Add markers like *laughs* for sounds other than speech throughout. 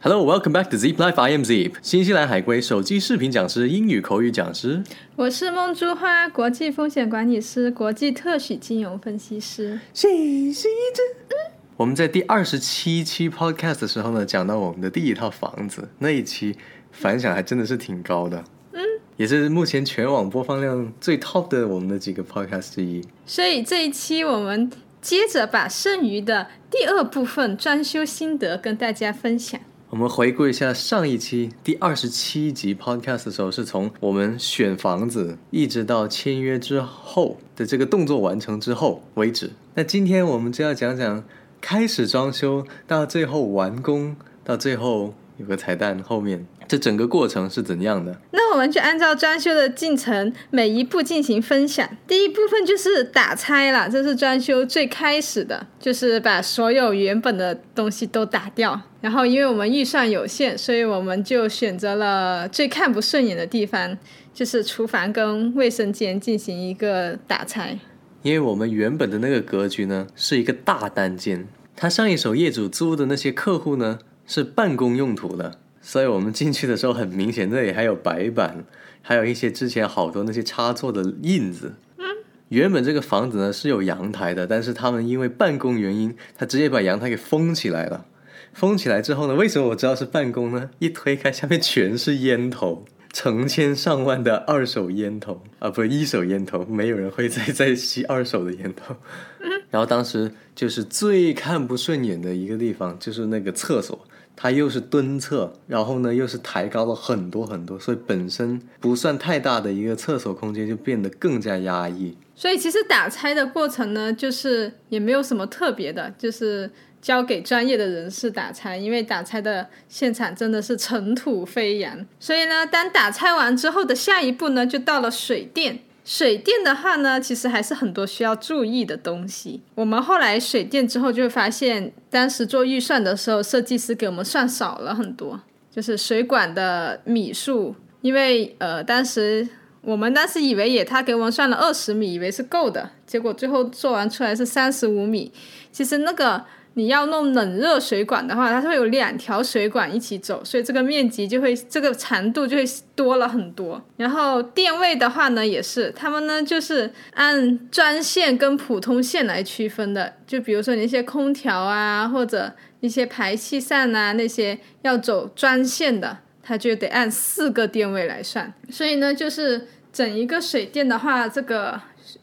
Hello, welcome back to Zip Life. I am Zip，新西兰海归手机视频讲师、英语口语讲师。我是梦珠花，国际风险管理师、国际特许金融分析师。谢谢我们在第二十七期 Podcast 的时候呢，讲到我们的第一套房子，那一期反响还真的是挺高的。嗯，也是目前全网播放量最 top 的我们的几个 Podcast 之一。所以这一期我们接着把剩余的第二部分装修心得跟大家分享。我们回顾一下上一期第二十七集 podcast 的时候，是从我们选房子一直到签约之后的这个动作完成之后为止。那今天我们就要讲讲开始装修到最后完工，到最后有个彩蛋，后面这整个过程是怎样的？那我们就按照装修的进程每一步进行分享。第一部分就是打拆了，这是装修最开始的，就是把所有原本的东西都打掉。然后，因为我们预算有限，所以我们就选择了最看不顺眼的地方，就是厨房跟卫生间进行一个打拆。因为我们原本的那个格局呢是一个大单间，他上一手业主租的那些客户呢是办公用途的，所以我们进去的时候很明显，这里还有白板，还有一些之前好多那些插座的印子。原本这个房子呢是有阳台的，但是他们因为办公原因，他直接把阳台给封起来了。封起来之后呢？为什么我知道是办公呢？一推开，下面全是烟头，成千上万的二手烟头啊，不是一手烟头，没有人会再 *laughs* 再吸二手的烟头。*laughs* 然后当时就是最看不顺眼的一个地方，就是那个厕所，它又是蹲厕，然后呢又是抬高了很多很多，所以本身不算太大的一个厕所空间就变得更加压抑。所以其实打拆的过程呢，就是也没有什么特别的，就是。交给专业的人士打拆，因为打拆的现场真的是尘土飞扬。所以呢，当打拆完之后的下一步呢，就到了水电。水电的话呢，其实还是很多需要注意的东西。我们后来水电之后就发现，当时做预算的时候，设计师给我们算少了很多，就是水管的米数。因为呃，当时我们当时以为也他给我们算了二十米，以为是够的，结果最后做完出来是三十五米。其实那个。你要弄冷热水管的话，它是会有两条水管一起走，所以这个面积就会这个长度就会多了很多。然后电位的话呢，也是他们呢就是按专线跟普通线来区分的。就比如说你一些空调啊，或者一些排气扇啊那些要走专线的，它就得按四个电位来算。所以呢，就是整一个水电的话，这个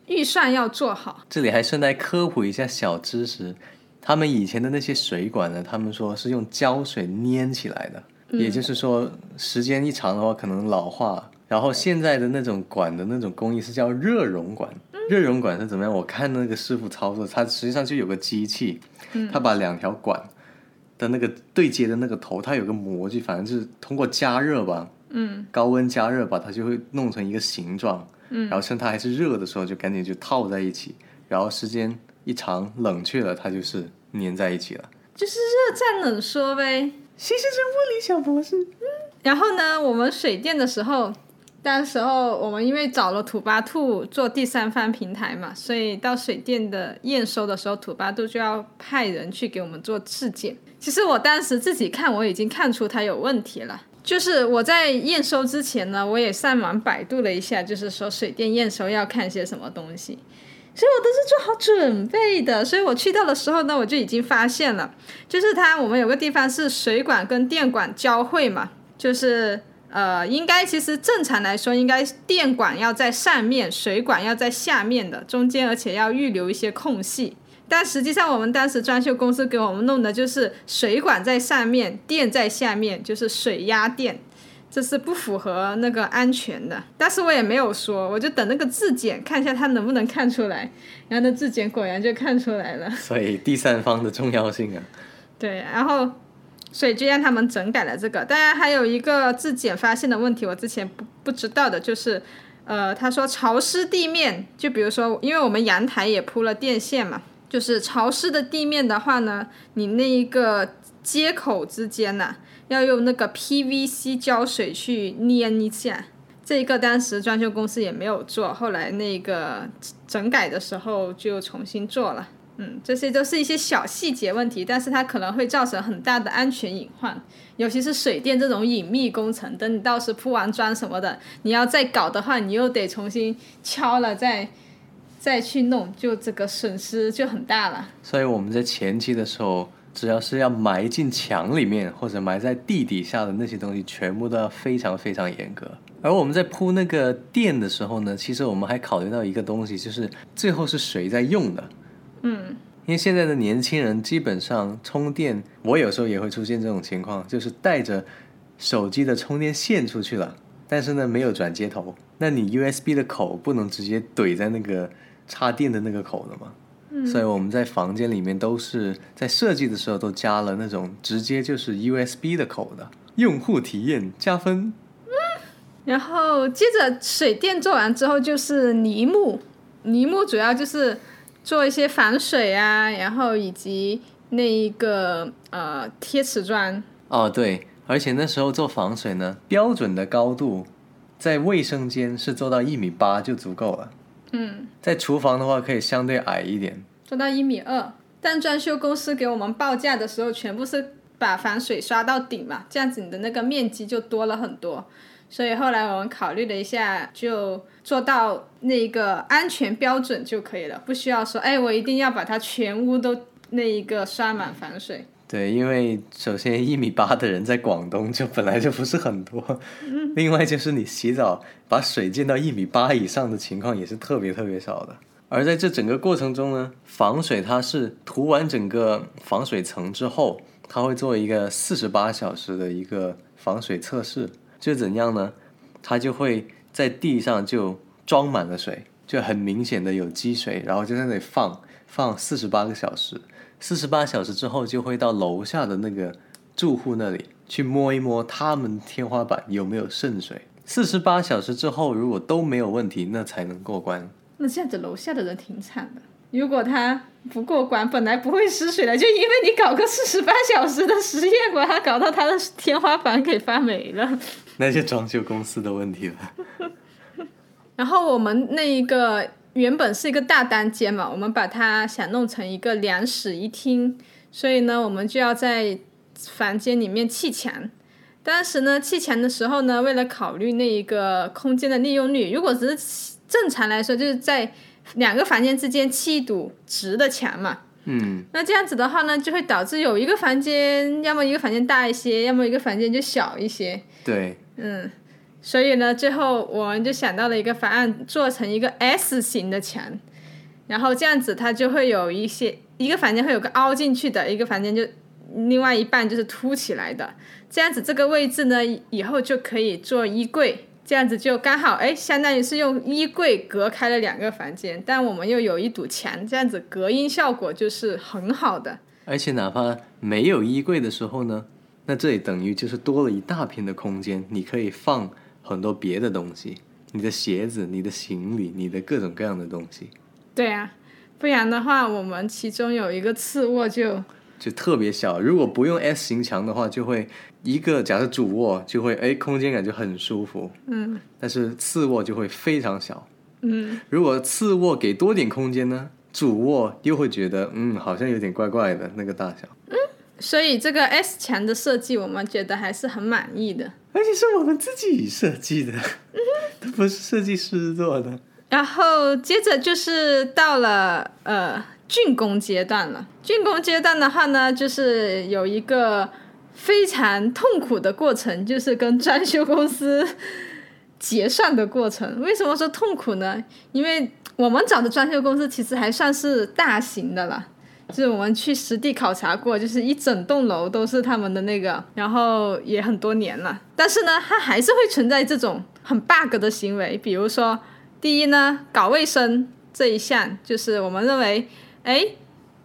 预算要做好。这里还顺带科普一下小知识。他们以前的那些水管呢？他们说是用胶水粘起来的，也就是说时间一长的话可能老化。然后现在的那种管的那种工艺是叫热熔管，热熔管是怎么样？我看那个师傅操作，他实际上就有个机器，他把两条管的那个对接的那个头，它有个模具，反正就是通过加热吧，嗯，高温加热把它就会弄成一个形状，嗯，然后趁它还是热的时候就赶紧就套在一起，然后时间。一长冷却了，它就是粘在一起了，就是热胀冷缩呗。谢谢这物理小博士。嗯，然后呢，我们水电的时候，当时候我们因为找了土巴兔做第三方平台嘛，所以到水电的验收的时候，土巴兔就要派人去给我们做质检。其实我当时自己看，我已经看出它有问题了。就是我在验收之前呢，我也上网百度了一下，就是说水电验收要看些什么东西。所以我都是做好准备的，所以我去到的时候呢，我就已经发现了，就是它我们有个地方是水管跟电管交汇嘛，就是呃，应该其实正常来说，应该电管要在上面，水管要在下面的中间，而且要预留一些空隙。但实际上我们当时装修公司给我们弄的就是水管在上面，电在下面，就是水压电。这是不符合那个安全的，但是我也没有说，我就等那个质检看一下他能不能看出来，然后那质检果然就看出来了。所以第三方的重要性啊。*laughs* 对，然后所以就让他们整改了这个。当然还有一个质检发现的问题，我之前不不知道的就是，呃，他说潮湿地面，就比如说，因为我们阳台也铺了电线嘛，就是潮湿的地面的话呢，你那一个接口之间呢。要用那个 PVC 胶水去粘一下，这个当时装修公司也没有做，后来那个整改的时候就重新做了。嗯，这些都是一些小细节问题，但是它可能会造成很大的安全隐患，尤其是水电这种隐秘工程。等你到时铺完砖什么的，你要再搞的话，你又得重新敲了再再去弄，就这个损失就很大了。所以我们在前期的时候，只要是要埋进墙里面或者埋在地底下的那些东西，全部都要非常非常严格。而我们在铺那个电的时候呢，其实我们还考虑到一个东西，就是最后是谁在用的。嗯，因为现在的年轻人基本上充电，我有时候也会出现这种情况，就是带着手机的充电线出去了，但是呢没有转接头，那你 USB 的口不能直接怼在那个插电的那个口的嘛？嗯，所以我们在房间里面都是在设计的时候都加了那种直接就是 USB 的口的，用户体验加分。然后接着水电做完之后就是泥木，泥木主要就是。做一些防水啊，然后以及那一个呃贴瓷砖。哦，对，而且那时候做防水呢，标准的高度在卫生间是做到一米八就足够了。嗯，在厨房的话可以相对矮一点，做到一米二。但装修公司给我们报价的时候，全部是把防水刷到顶嘛，这样子你的那个面积就多了很多。所以后来我们考虑了一下，就做到那个安全标准就可以了，不需要说，哎，我一定要把它全屋都那一个刷满防水。对，因为首先一米八的人在广东就本来就不是很多，另外就是你洗澡把水溅到一米八以上的情况也是特别特别少的。而在这整个过程中呢，防水它是涂完整个防水层之后，它会做一个四十八小时的一个防水测试。就怎样呢？它就会在地上就装满了水，就很明显的有积水，然后就在那里放放四十八个小时。四十八小时之后，就会到楼下的那个住户那里去摸一摸他们天花板有没有渗水。四十八小时之后，如果都没有问题，那才能过关。那这样子，楼下的人挺惨的。如果他不过关，本来不会失水的，就因为你搞个四十八小时的实验，把它搞到他的天花板给发霉了。那就装修公司的问题了。*laughs* 然后我们那一个原本是一个大单间嘛，我们把它想弄成一个两室一厅，所以呢，我们就要在房间里面砌墙。当时呢，砌墙的时候呢，为了考虑那一个空间的利用率，如果只是正常来说，就是在两个房间之间砌一堵直的墙嘛，嗯，那这样子的话呢，就会导致有一个房间，要么一个房间大一些，要么一个房间就小一些。对，嗯，所以呢，最后我们就想到了一个方案，做成一个 S 型的墙，然后这样子它就会有一些一个房间会有个凹进去的，一个房间就另外一半就是凸起来的，这样子这个位置呢，以后就可以做衣柜。这样子就刚好，哎，相当于是用衣柜隔开了两个房间，但我们又有一堵墙，这样子隔音效果就是很好的。而且哪怕没有衣柜的时候呢，那这里等于就是多了一大片的空间，你可以放很多别的东西，你的鞋子、你的行李、你的各种各样的东西。对啊，不然的话，我们其中有一个次卧就。就特别小，如果不用 S 型墙的话，就会一个假设主卧就会哎空间感就很舒服，嗯，但是次卧就会非常小，嗯，如果次卧给多点空间呢，主卧又会觉得嗯好像有点怪怪的那个大小，嗯，所以这个 S 墙的设计我们觉得还是很满意的，而且是我们自己设计的，*laughs* 都不是设计师做的。然后接着就是到了呃。竣工阶段了。竣工阶段的话呢，就是有一个非常痛苦的过程，就是跟 *laughs* 装修公司结算的过程。为什么说痛苦呢？因为我们找的装修公司其实还算是大型的了，就是我们去实地考察过，就是一整栋楼都是他们的那个，然后也很多年了。但是呢，它还是会存在这种很 bug 的行为，比如说，第一呢，搞卫生这一项，就是我们认为。哎，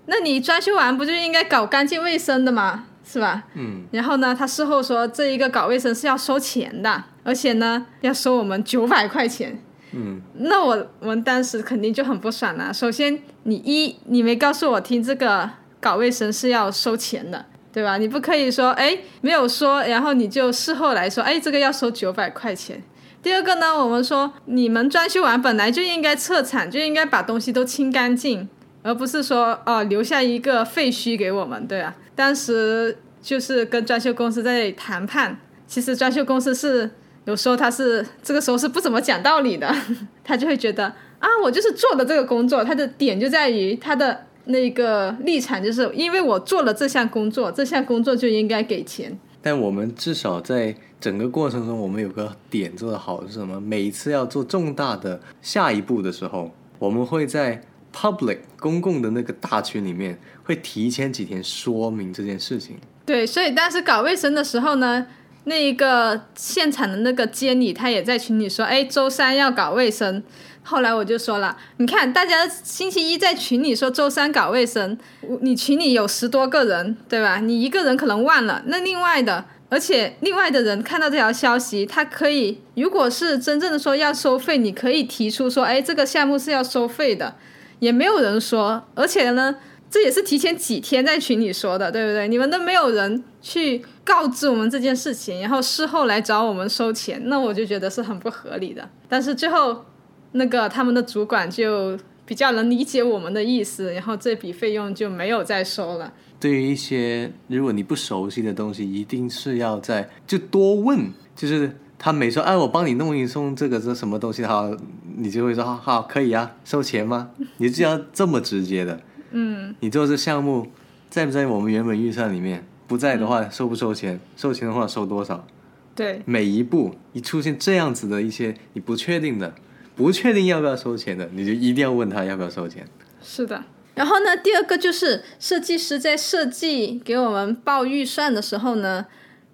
那你装修完不就应该搞干净卫生的吗？是吧？嗯。然后呢，他事后说这一个搞卫生是要收钱的，而且呢要收我们九百块钱。嗯。那我我们当时肯定就很不爽了。首先，你一你没告诉我听这个搞卫生是要收钱的，对吧？你不可以说哎没有说，然后你就事后来说哎这个要收九百块钱。第二个呢，我们说你们装修完本来就应该撤场，就应该把东西都清干净。而不是说哦留下一个废墟给我们，对啊。当时就是跟装修公司在谈判，其实装修公司是有时候他是这个时候是不怎么讲道理的，*laughs* 他就会觉得啊我就是做的这个工作，他的点就在于他的那个立场，就是因为我做了这项工作，这项工作就应该给钱。但我们至少在整个过程中，我们有个点做得好是什么？每一次要做重大的下一步的时候，我们会在 public 公共的那个大群里面，会提前几天说明这件事情。对，所以当时搞卫生的时候呢，那一个现场的那个监理他也在群里说，哎，周三要搞卫生。后来我就说了，你看大家星期一在群里说周三搞卫生，你群里有十多个人，对吧？你一个人可能忘了，那另外的，而且另外的人看到这条消息，他可以，如果是真正的说要收费，你可以提出说，哎，这个项目是要收费的，也没有人说，而且呢，这也是提前几天在群里说的，对不对？你们都没有人去告知我们这件事情，然后事后来找我们收钱，那我就觉得是很不合理的。但是最后。那个他们的主管就比较能理解我们的意思，然后这笔费用就没有再收了。对于一些如果你不熟悉的东西，一定是要在就多问，就是他每说哎我帮你弄一送这个这什么东西好，你就会说好可以啊，收钱吗？你就要这么直接的。嗯。你做这项目在不在我们原本预算里面？不在的话收不收钱？收钱的话收多少？对。每一步一出现这样子的一些你不确定的。不确定要不要收钱的，你就一定要问他要不要收钱。是的，然后呢，第二个就是设计师在设计给我们报预算的时候呢，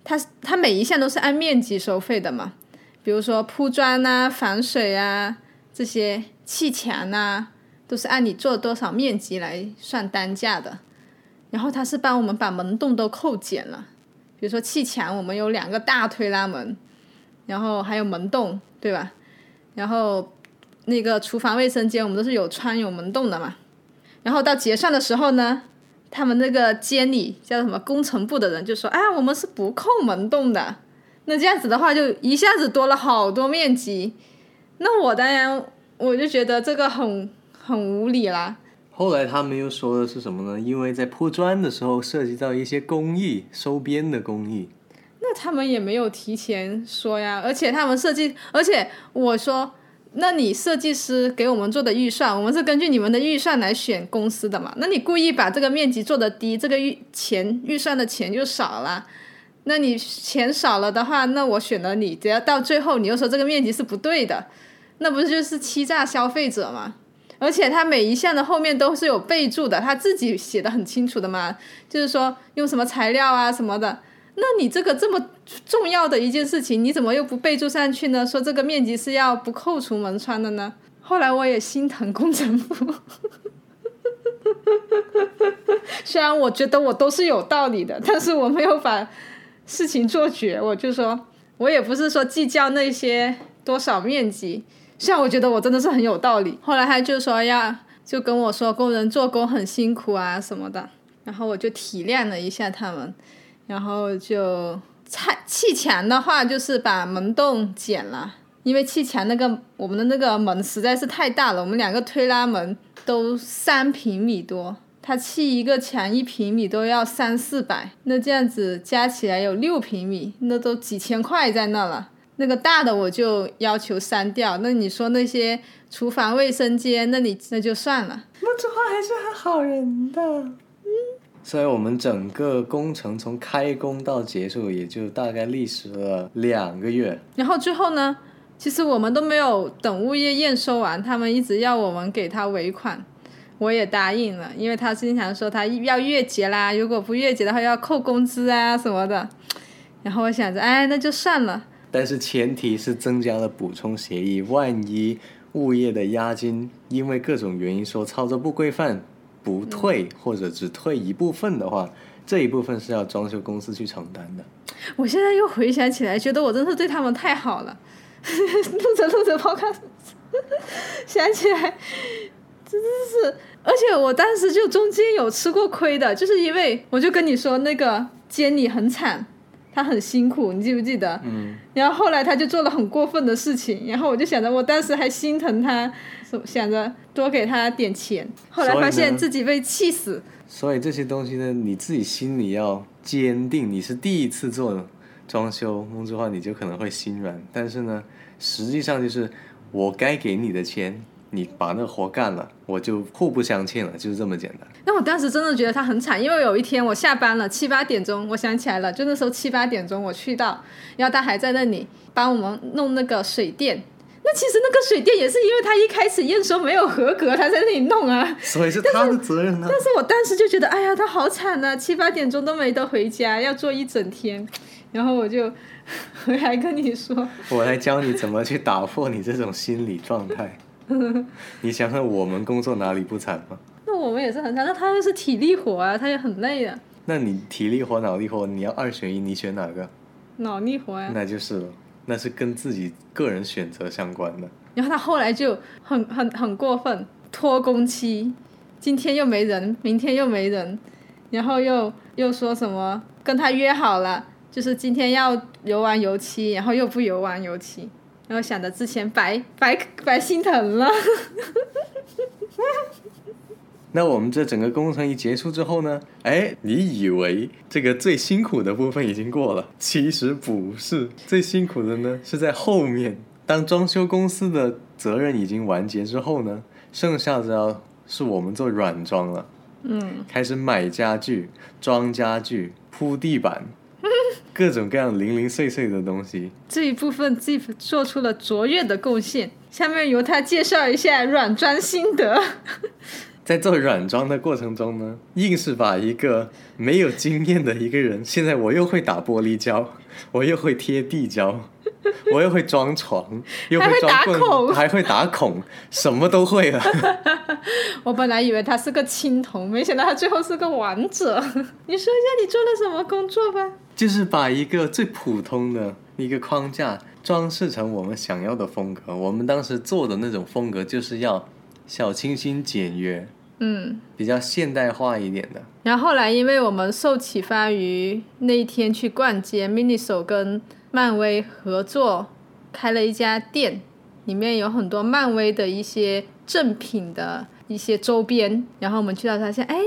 他他每一项都是按面积收费的嘛，比如说铺砖啊、防水啊这些砌墙啊，都是按你做多少面积来算单价的。然后他是帮我们把门洞都扣减了，比如说砌墙，我们有两个大推拉门，然后还有门洞，对吧？然后。那个厨房卫生间我们都是有穿有门洞的嘛，然后到结算的时候呢，他们那个监理叫什么工程部的人就说：“哎，我们是不扣门洞的。”那这样子的话就一下子多了好多面积，那我当然我就觉得这个很很无理啦。后来他们又说的是什么呢？因为在铺砖的时候涉及到一些工艺收边的工艺，那他们也没有提前说呀，而且他们设计，而且我说。那你设计师给我们做的预算，我们是根据你们的预算来选公司的嘛？那你故意把这个面积做的低，这个预钱预算的钱就少了。那你钱少了的话，那我选了你，只要到最后你又说这个面积是不对的，那不是就是欺诈消费者吗？而且他每一项的后面都是有备注的，他自己写的很清楚的嘛，就是说用什么材料啊什么的。那你这个这么重要的一件事情，你怎么又不备注上去呢？说这个面积是要不扣除门窗的呢？后来我也心疼工程部，*laughs* 虽然我觉得我都是有道理的，但是我没有把事情做绝。我就说，我也不是说计较那些多少面积，虽然我觉得我真的是很有道理。后来他就说要就跟我说工人做工很辛苦啊什么的，然后我就体谅了一下他们。然后就拆砌墙的话，就是把门洞剪了，因为砌墙那个我们的那个门实在是太大了，我们两个推拉门都三平米多，他砌一个墙一平米都要三四百，那这样子加起来有六平米，那都几千块在那了。那个大的我就要求删掉，那你说那些厨房卫生间，那你那就算了。那这花还是很好人的。嗯所以我们整个工程从开工到结束，也就大概历时了两个月。然后最后呢，其实我们都没有等物业验收完，他们一直要我们给他尾款，我也答应了，因为他经常说他要月结啦，如果不月结的话要扣工资啊什么的。然后我想着，哎，那就算了。但是前提是增加了补充协议，万一物业的押金因为各种原因说操作不规范。不退或者只退一部分的话，这一部分是要装修公司去承担的。我现在又回想起来，觉得我真是对他们太好了。*laughs* 录着录着抛开，想起来，真的是，而且我当时就中间有吃过亏的，就是因为我就跟你说那个监理很惨，他很辛苦，你记不记得？嗯，然后后来他就做了很过分的事情，然后我就想着，我当时还心疼他，想着多给他点钱，后来发现自己被气死。所以这些东西呢，你自己心里要坚定。你是第一次做装修，梦之花你就可能会心软，但是呢，实际上就是我该给你的钱。你把那活干了，我就互不相欠了，就是这么简单。那我当时真的觉得他很惨，因为有一天我下班了七八点钟，我想起来了，就那时候七八点钟我去到，然后他还在那里帮我们弄那个水电。那其实那个水电也是因为他一开始验收没有合格，他在那里弄啊。*laughs* 所以是他的责任呢。但是我当时就觉得，哎呀，他好惨呐，七八点钟都没得回家，要做一整天。然后我就 *laughs* 回来跟你说，我来教你怎么去打破你这种心理状态。*laughs* 你想想，我们工作哪里不惨吗？那我们也是很惨，那他又是体力活啊，他也很累啊。那你体力活、脑力活，你要二选一，你选哪个？脑力活呀。那就是了，那是跟自己个人选择相关的。然后他后来就很很很过分，拖工期，今天又没人，明天又没人，然后又又说什么跟他约好了，就是今天要游完油漆，然后又不游完油漆。然后想着之前白 *laughs* 白白心疼了。*laughs* 那我们这整个工程一结束之后呢？哎，你以为这个最辛苦的部分已经过了？其实不是，最辛苦的呢是在后面。当装修公司的责任已经完结之后呢，剩下的是我们做软装了。嗯。开始买家具、装家具、铺地板。各种各样零零碎碎的东西，这一部分既做出了卓越的贡献。下面由他介绍一下软装心得。*laughs* 在做软装的过程中呢，硬是把一个没有经验的一个人，现在我又会打玻璃胶，*laughs* 我又会贴地胶，*laughs* 我又会装床，又会打孔，还会打孔，什么都会了。我本来以为他是个青铜，没想到他最后是个王者。你说一下你做了什么工作吧？就是把一个最普通的一个框架装饰成我们想要的风格。我们当时做的那种风格就是要小清新简约。嗯，比较现代化一点的。然后后来，因为我们受启发于那一天去逛街，Miniso 跟漫威合作开了一家店，里面有很多漫威的一些正品的一些周边。然后我们去到发现，哎，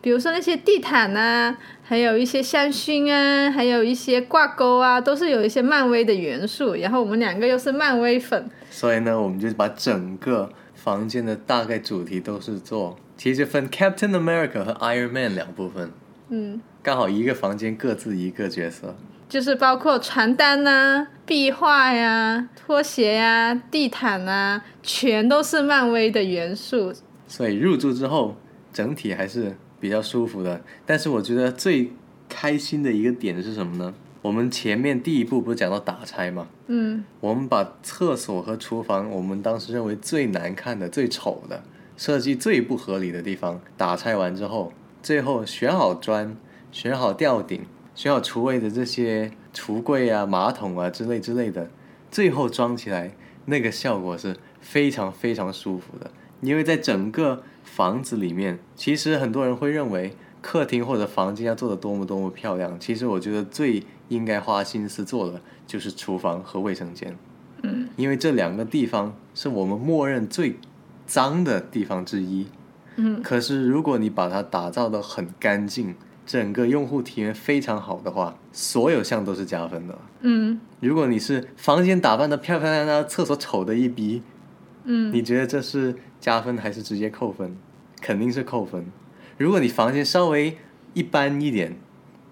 比如说那些地毯啊，还有一些香薰啊，还有一些挂钩啊，都是有一些漫威的元素。然后我们两个又是漫威粉，所以呢，我们就把整个房间的大概主题都是做。其实分 Captain America 和 Iron Man 两部分，嗯，刚好一个房间各自一个角色，就是包括床单呐、壁画呀、拖鞋呀、地毯啊，全都是漫威的元素。所以入住之后，整体还是比较舒服的。但是我觉得最开心的一个点是什么呢？我们前面第一步不是讲到打拆吗？嗯，我们把厕所和厨房，我们当时认为最难看的、最丑的。设计最不合理的地方打拆完之后，最后选好砖，选好吊顶，选好厨卫的这些橱柜啊、马桶啊之类之类的，最后装起来那个效果是非常非常舒服的。因为在整个房子里面，其实很多人会认为客厅或者房间要做的多么多么漂亮，其实我觉得最应该花心思做的就是厨房和卫生间。嗯，因为这两个地方是我们默认最。脏的地方之一，嗯，可是如果你把它打造的很干净，整个用户体验非常好的话，所有项都是加分的。嗯，如果你是房间打扮的漂漂亮亮，厕所丑的一逼，嗯，你觉得这是加分还是直接扣分？肯定是扣分。如果你房间稍微一般一点，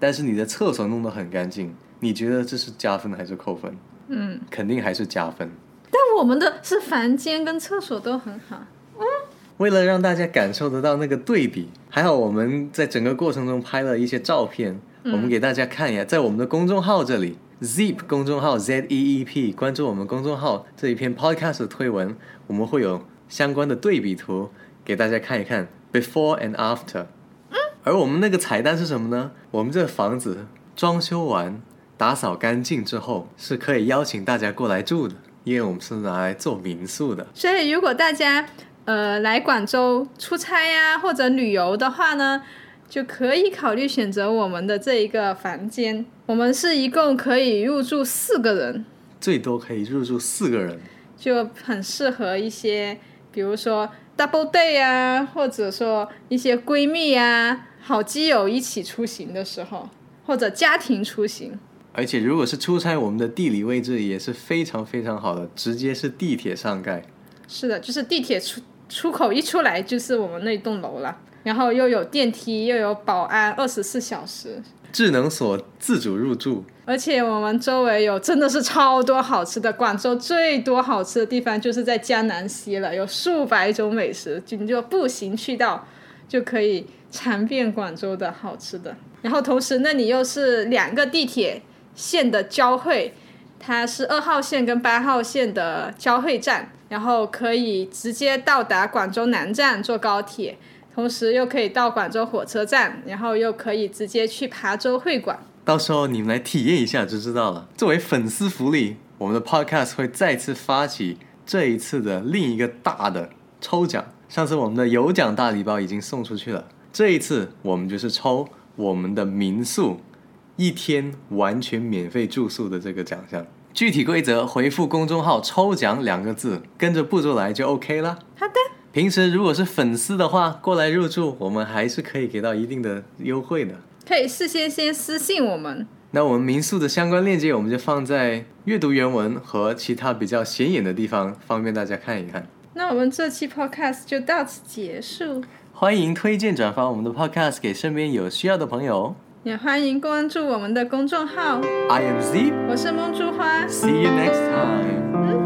但是你的厕所弄得很干净，你觉得这是加分还是扣分？嗯，肯定还是加分。但我们的是房间跟厕所都很好。嗯，为了让大家感受得到那个对比，还好我们在整个过程中拍了一些照片，我们给大家看一下，在我们的公众号这里，Zeep 公众号 Z E E P，关注我们公众号这一篇 Podcast 的推文，我们会有相关的对比图给大家看一看，Before and After。嗯，而我们那个彩蛋是什么呢？我们这房子装修完、打扫干净之后，是可以邀请大家过来住的。因为我们是拿来做民宿的，所以如果大家呃来广州出差呀或者旅游的话呢，就可以考虑选择我们的这一个房间。我们是一共可以入住四个人，最多可以入住四个人，就很适合一些，比如说 double day 啊，或者说一些闺蜜啊、好基友一起出行的时候，或者家庭出行。而且如果是出差，我们的地理位置也是非常非常好的，直接是地铁上盖。是的，就是地铁出出口一出来就是我们那栋楼了，然后又有电梯，又有保安，二十四小时。智能锁自主入住，而且我们周围有真的是超多好吃的。广州最多好吃的地方就是在江南西了，有数百种美食，就你就步行去到就可以尝遍广州的好吃的。然后同时那里又是两个地铁线的交汇，它是二号线跟八号线的交汇站，然后可以直接到达广州南站坐高铁。同时又可以到广州火车站，然后又可以直接去琶洲会馆。到时候你们来体验一下就知道了。作为粉丝福利，我们的 Podcast 会再次发起这一次的另一个大的抽奖。上次我们的有奖大礼包已经送出去了，这一次我们就是抽我们的民宿一天完全免费住宿的这个奖项。具体规则回复公众号“抽奖”两个字，跟着步骤来就 OK 了。好的。平时如果是粉丝的话，过来入住，我们还是可以给到一定的优惠的。可以事先先私信我们。那我们民宿的相关链接，我们就放在阅读原文和其他比较显眼的地方，方便大家看一看。那我们这期 podcast 就到此结束。欢迎推荐转发我们的 podcast 给身边有需要的朋友。也欢迎关注我们的公众号。I am Z，我是梦珠花。See you next time.